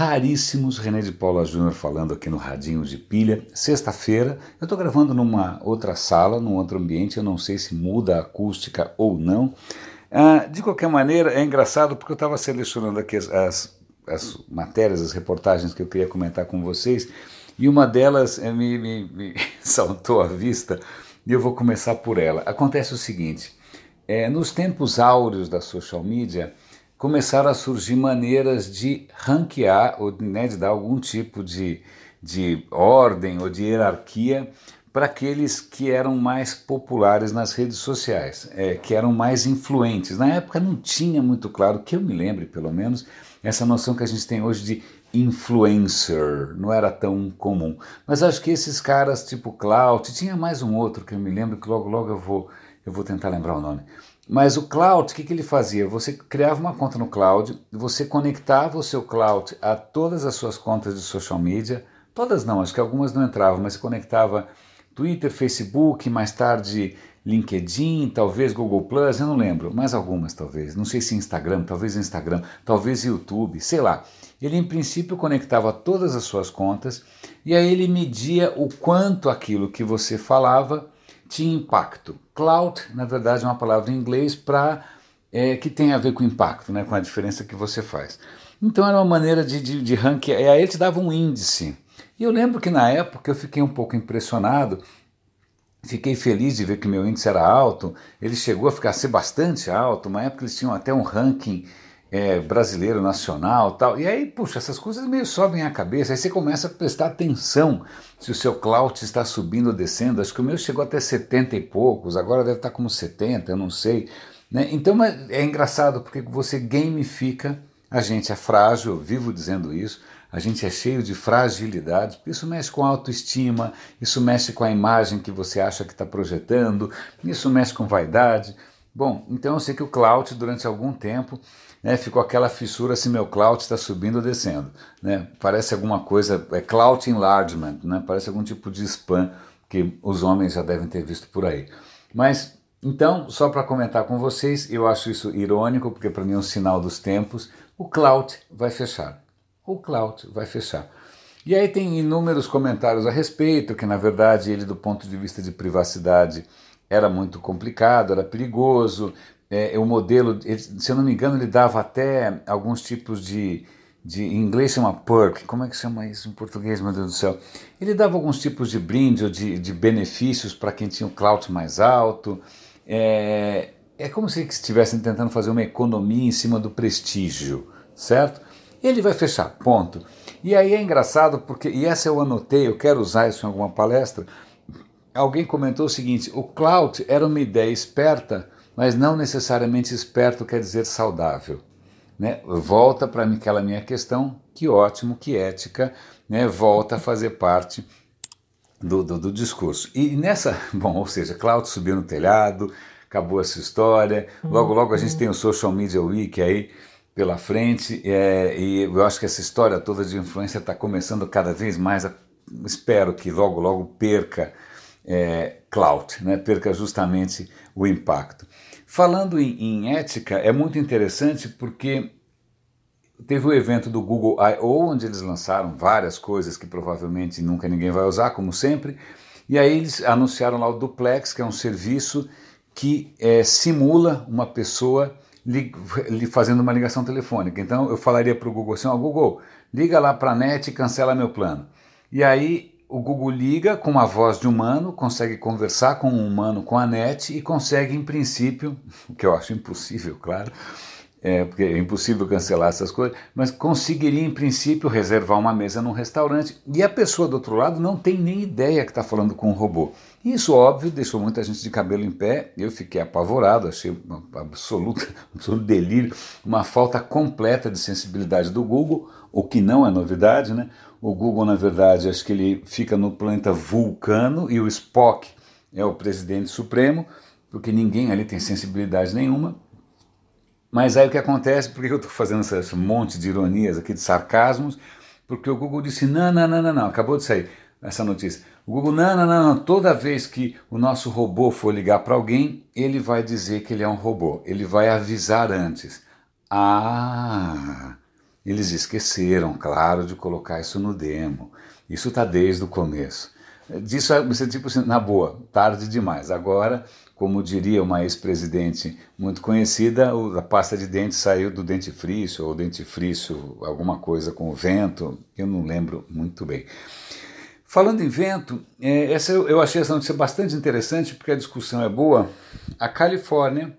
raríssimos. René de Paula Júnior falando aqui no Radinho de Pilha. Sexta-feira, eu estou gravando numa outra sala, num outro ambiente, eu não sei se muda a acústica ou não. Ah, de qualquer maneira, é engraçado porque eu estava selecionando aqui as, as, as, matérias, as reportagens que eu queria comentar com vocês, e uma delas eh, me, me, me saltou à vista, e eu vou começar por ela. Acontece o seguinte: é, nos tempos áureos da social media, começaram a surgir maneiras de ranquear ou né, de dar algum tipo de, de ordem ou de hierarquia para aqueles que eram mais populares nas redes sociais, é, que eram mais influentes. Na época não tinha muito claro, que eu me lembre pelo menos, essa noção que a gente tem hoje de influencer, não era tão comum. Mas acho que esses caras tipo Clout, tinha mais um outro que eu me lembro que logo logo eu vou eu vou tentar lembrar o nome. Mas o cloud, o que, que ele fazia? Você criava uma conta no cloud, você conectava o seu cloud a todas as suas contas de social media, todas não, acho que algumas não entravam, mas conectava Twitter, Facebook, mais tarde LinkedIn, talvez Google Plus, eu não lembro, mais algumas talvez, não sei se Instagram, talvez Instagram, talvez YouTube, sei lá. Ele em princípio conectava todas as suas contas e aí ele media o quanto aquilo que você falava tinha impacto. Cloud, na verdade, é uma palavra em inglês para é, que tem a ver com impacto, né, com a diferença que você faz. Então era uma maneira de, de, de ranquear, e aí ele te dava um índice. E eu lembro que na época eu fiquei um pouco impressionado, fiquei feliz de ver que meu índice era alto, ele chegou a ficar a ser bastante alto, uma época eles tinham até um ranking é, brasileiro, nacional tal. E aí, puxa, essas coisas meio sobem a cabeça, aí você começa a prestar atenção se o seu clout está subindo ou descendo. Acho que o meu chegou até 70 e poucos, agora deve estar como 70, eu não sei. Né? Então é engraçado porque você gamifica, a gente é frágil, eu vivo dizendo isso, a gente é cheio de fragilidades, isso mexe com a autoestima, isso mexe com a imagem que você acha que está projetando, isso mexe com vaidade. Bom, então eu sei que o clout durante algum tempo né, ficou aquela fissura se meu clout está subindo ou descendo. Né? Parece alguma coisa, é clout enlargement, né? parece algum tipo de spam que os homens já devem ter visto por aí. Mas, então, só para comentar com vocês, eu acho isso irônico, porque para mim é um sinal dos tempos, o clout vai fechar. O clout vai fechar. E aí tem inúmeros comentários a respeito, que na verdade ele, do ponto de vista de privacidade, era muito complicado, era perigoso, é, o modelo, ele, se eu não me engano, ele dava até alguns tipos de, de em inglês chama perk, como é que chama isso em português, meu Deus do céu? Ele dava alguns tipos de brinde ou de, de benefícios para quem tinha o clout mais alto. É, é como se estivessem tentando fazer uma economia em cima do prestígio, certo? Ele vai fechar, ponto. E aí é engraçado porque, e essa eu anotei, eu quero usar isso em alguma palestra. Alguém comentou o seguinte: o clout era uma ideia esperta mas não necessariamente esperto quer dizer saudável. Né? Volta para aquela minha questão, que ótimo, que ética, né? volta a fazer parte do, do, do, discurso. E nessa, bom, ou seja, Cláudio subiu no telhado, acabou essa história, logo logo a gente tem o Social Media Week aí pela frente, é, e eu acho que essa história toda de influência está começando cada vez mais, a, espero que logo logo perca é, clout, né? perca justamente o impacto. Falando em, em ética, é muito interessante porque teve o evento do Google I.O., onde eles lançaram várias coisas que provavelmente nunca ninguém vai usar, como sempre, e aí eles anunciaram lá o Duplex, que é um serviço que é, simula uma pessoa li, fazendo uma ligação telefônica. Então eu falaria para o Google assim: ó, Google, liga lá para a net e cancela meu plano. E aí o Google liga com a voz de humano, consegue conversar com um humano com a net e consegue, em princípio, o que eu acho impossível, claro, é, porque é impossível cancelar essas coisas, mas conseguiria, em princípio, reservar uma mesa num restaurante e a pessoa do outro lado não tem nem ideia que está falando com um robô. Isso, óbvio, deixou muita gente de cabelo em pé, eu fiquei apavorado, achei uma absoluta, um absoluto delírio, uma falta completa de sensibilidade do Google, o que não é novidade, né? O Google, na verdade, acho que ele fica no planeta Vulcano e o Spock é o presidente supremo, porque ninguém ali tem sensibilidade nenhuma. Mas aí o que acontece, por que eu estou fazendo esse monte de ironias aqui, de sarcasmos? Porque o Google disse: não, não, não, não, não, acabou de sair essa notícia. O Google, não, não, não, não, toda vez que o nosso robô for ligar para alguém, ele vai dizer que ele é um robô, ele vai avisar antes. Ah, Eles esqueceram, claro, de colocar isso no demo. Isso está desde o começo. Disso você tipo assim, na boa, tarde demais. Agora, como diria uma ex-presidente muito conhecida, a pasta de dente saiu do dentifrício, ou dentifrício, alguma coisa com o vento, eu não lembro muito bem. Falando em vento, é, essa eu achei essa notícia bastante interessante porque a discussão é boa. A Califórnia,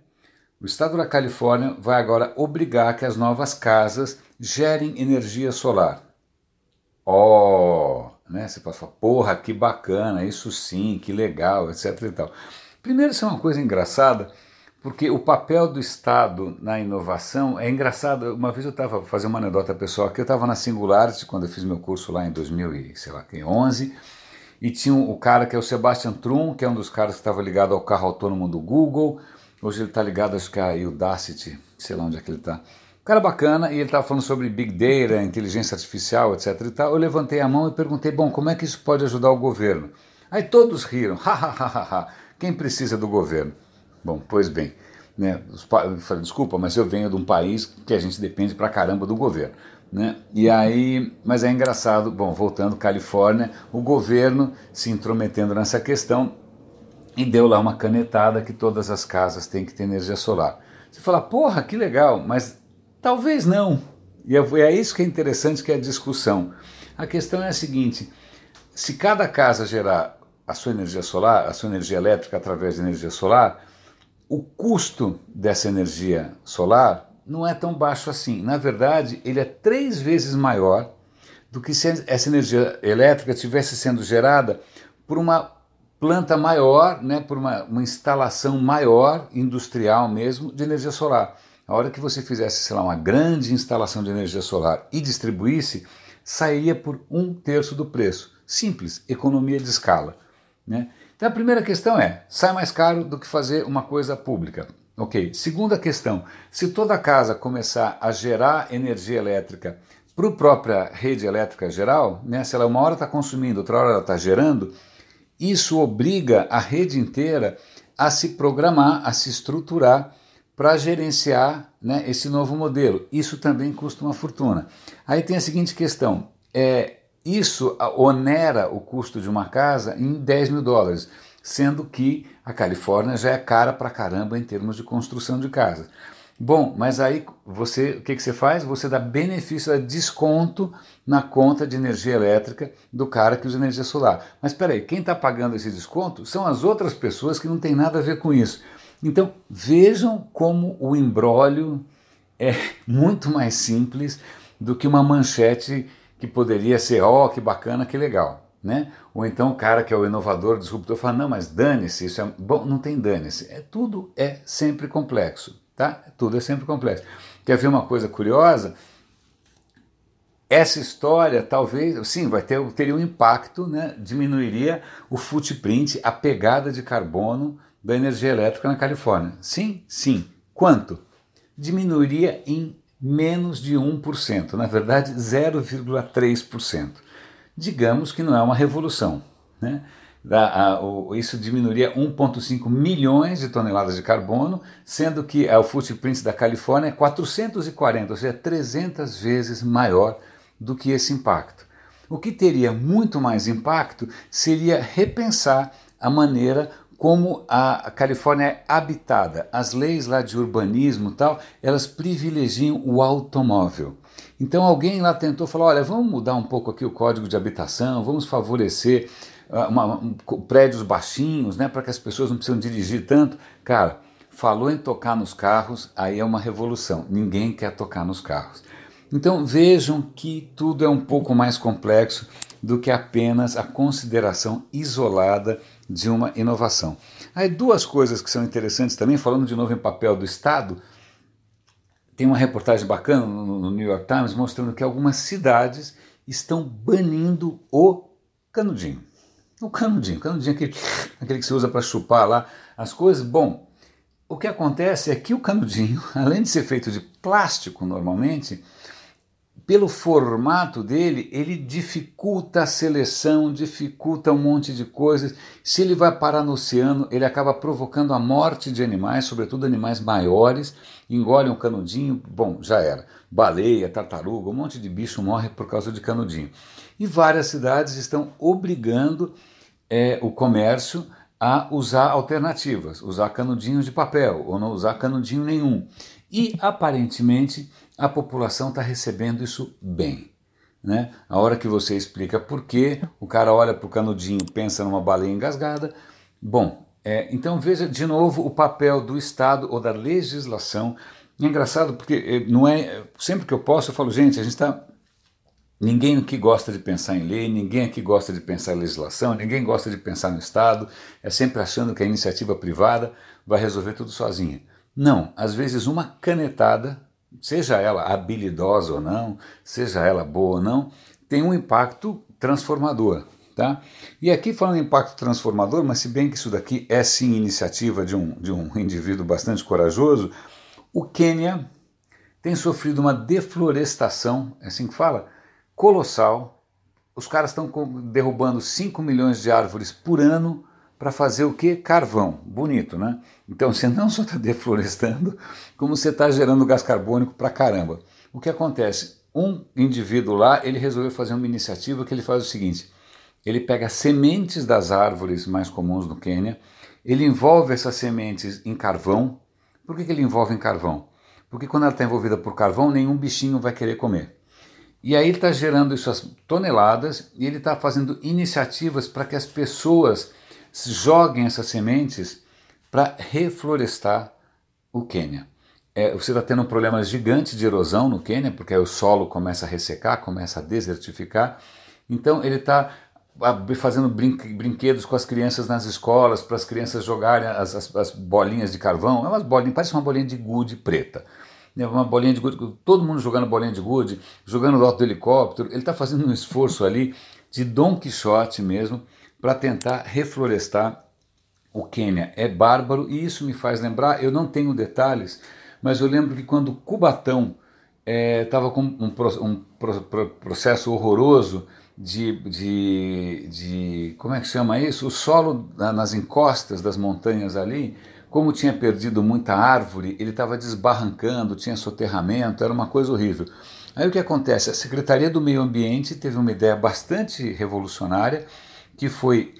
o estado da Califórnia, vai agora obrigar que as novas casas gerem energia solar. Ó, oh, né? Você pode falar, porra, que bacana, isso sim, que legal, etc. E tal. Primeiro, isso é uma coisa engraçada, porque o papel do Estado na inovação é engraçado. Uma vez eu estava fazendo uma anedota pessoal que eu estava na Singularity quando eu fiz meu curso lá em 2011 e tinha o cara que é o Sebastian Trum, que é um dos caras que estava ligado ao carro autônomo do Google. Hoje ele está ligado, acho que a Udacity, sei lá onde é que ele está. Um cara bacana e ele estava falando sobre Big Data, inteligência artificial, etc. E tal. Eu levantei a mão e perguntei: bom, como é que isso pode ajudar o governo? Aí todos riram, ha ha ha ha ha. Quem precisa do governo? Bom, pois bem, né, eu falei, desculpa, mas eu venho de um país que a gente depende pra caramba do governo. Né? E aí, mas é engraçado, bom, voltando Califórnia, o governo se intrometendo nessa questão e deu lá uma canetada que todas as casas têm que ter energia solar. Você fala, porra, que legal, mas talvez não. E é, é isso que é interessante que é a discussão. A questão é a seguinte: se cada casa gerar a sua energia solar, a sua energia elétrica através de energia solar, o custo dessa energia solar não é tão baixo assim. Na verdade, ele é três vezes maior do que se essa energia elétrica estivesse sendo gerada por uma planta maior, né, por uma, uma instalação maior, industrial mesmo, de energia solar. A hora que você fizesse, sei lá, uma grande instalação de energia solar e distribuísse, sairia por um terço do preço. Simples, economia de escala. Né? Então a primeira questão é: sai mais caro do que fazer uma coisa pública. Ok. Segunda questão: se toda casa começar a gerar energia elétrica para a própria rede elétrica geral, né, se ela uma hora está consumindo, outra hora ela está gerando, isso obriga a rede inteira a se programar, a se estruturar para gerenciar né, esse novo modelo. Isso também custa uma fortuna. Aí tem a seguinte questão: é, isso onera o custo de uma casa em 10 mil dólares, sendo que a Califórnia já é cara pra caramba em termos de construção de casas. Bom, mas aí você, o que, que você faz? Você dá benefício, dá desconto na conta de energia elétrica do cara que usa energia solar. Mas espera aí, quem está pagando esse desconto são as outras pessoas que não tem nada a ver com isso. Então vejam como o embrólio é muito mais simples do que uma manchete que poderia ser, ó, oh, que bacana, que legal. Né? Ou então o cara que é o inovador, disruptor, fala, não, mas dane-se, isso é. Bom, não tem dane-se. É, tudo é sempre complexo. Tá? Tudo é sempre complexo. Quer ver uma coisa curiosa? Essa história talvez, sim, vai ter, teria um impacto, né? diminuiria o footprint, a pegada de carbono da energia elétrica na Califórnia. Sim, sim. Quanto? Diminuiria em menos de 1%, na verdade 0,3%. Digamos que não é uma revolução. Né? isso diminuiria 1,5 milhões de toneladas de carbono, sendo que o footprint da Califórnia é 440, ou seja, 300 vezes maior do que esse impacto. O que teria muito mais impacto seria repensar a maneira como a Califórnia é habitada. As leis lá de urbanismo e tal, elas privilegiam o automóvel. Então alguém lá tentou falar, olha, vamos mudar um pouco aqui o código de habitação, vamos favorecer uh, uma, um, prédios baixinhos, né, para que as pessoas não precisam dirigir tanto. Cara, falou em tocar nos carros, aí é uma revolução. Ninguém quer tocar nos carros. Então vejam que tudo é um pouco mais complexo do que apenas a consideração isolada de uma inovação. Aí duas coisas que são interessantes também, falando de novo em papel do Estado, tem uma reportagem bacana no, New York Times mostrando que algumas cidades estão banindo o canudinho. O canudinho, o canudinho aquele, aquele que se usa para chupar lá as coisas. Bom, o que acontece é que o canudinho, além de ser feito de plástico normalmente, pelo formato dele, ele dificulta a seleção, dificulta um monte de coisas. Se ele vai parar no oceano, ele acaba provocando a morte de animais, sobretudo animais maiores, engole um canudinho, bom, já era. Baleia, tartaruga, um monte de bicho morre por causa de canudinho. E várias cidades estão obrigando é, o comércio a usar alternativas, usar canudinhos de papel ou não usar canudinho nenhum. E aparentemente a população está recebendo isso bem. Né? A hora que você explica por quê, o cara olha para o canudinho, pensa numa baleia engasgada. Bom, é, então veja de novo o papel do Estado ou da legislação. É engraçado porque é, não é sempre que eu posso eu falo gente a gente está ninguém aqui gosta de pensar em lei, ninguém aqui gosta de pensar em legislação, ninguém gosta de pensar no Estado. É sempre achando que a iniciativa privada vai resolver tudo sozinha. Não, às vezes uma canetada seja ela habilidosa ou não, seja ela boa ou não, tem um impacto transformador. Tá? E aqui falando em impacto transformador, mas se bem que isso daqui é sim iniciativa de um, de um indivíduo bastante corajoso, o Quênia tem sofrido uma deflorestação, é assim que fala, colossal. Os caras estão derrubando 5 milhões de árvores por ano para fazer o que? Carvão. Bonito, né? Então você não só está deflorestando, como você está gerando gás carbônico para caramba. O que acontece? Um indivíduo lá, ele resolveu fazer uma iniciativa que ele faz o seguinte: ele pega sementes das árvores mais comuns no Quênia, ele envolve essas sementes em carvão. Por que, que ele envolve em carvão? Porque quando ela está envolvida por carvão, nenhum bichinho vai querer comer. E aí ele está gerando essas toneladas e ele está fazendo iniciativas para que as pessoas joguem essas sementes para reflorestar o Quênia. É, você está tendo um problema gigante de erosão no Quênia, porque o solo começa a ressecar, começa a desertificar. Então ele está fazendo brinquedos com as crianças nas escolas, para as crianças jogarem as, as, as, bolinhas de carvão. É umas bolinhas, parece uma bolinha de gude preta. É uma bolinha de gude, todo mundo jogando bolinha de gude, jogando do alto do helicóptero. Ele está fazendo um esforço ali de Dom Quixote mesmo, para tentar reflorestar o Quênia. É bárbaro e isso me faz lembrar, eu não tenho detalhes, mas eu lembro que quando Cubatão estava é, com um, um, processo horroroso de, de, de, como é que chama isso? O solo nas encostas das montanhas ali, como tinha perdido muita árvore, ele estava desbarrancando, tinha soterramento, era uma coisa horrível. Aí o que acontece? A Secretaria do Meio Ambiente teve uma ideia bastante revolucionária, que foi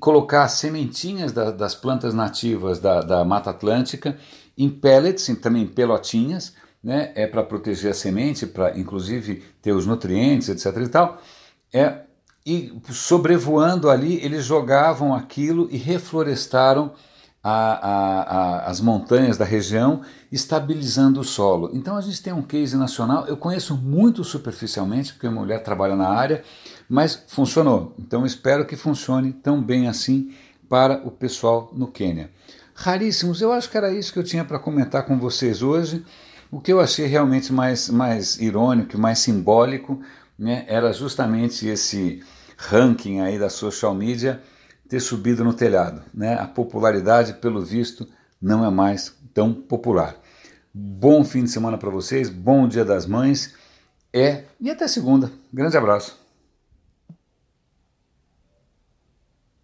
colocar sementinhas da, das plantas nativas da, da, Mata Atlântica em pellets, também em pelotinhas, né, é para proteger a semente, para inclusive ter os nutrientes, etc. e tal. É, e sobrevoando ali, eles jogavam aquilo e reflorestaram a, a, a, as montanhas da região, estabilizando o solo. Então a gente tem um case nacional, eu conheço muito superficialmente, porque minha mulher trabalha na área, mas funcionou. Então espero que funcione tão bem assim para o pessoal no Quênia. Raríssimos, eu acho que era isso que eu tinha para comentar com vocês hoje. O que eu achei realmente mais, mais irônico, mais simbólico, né, era justamente esse ranking aí da social media ter subido no telhado. Né? A popularidade, pelo visto, não é mais tão popular. Bom fim de semana para vocês, bom Dia das Mães. É, e até segunda. Grande abraço.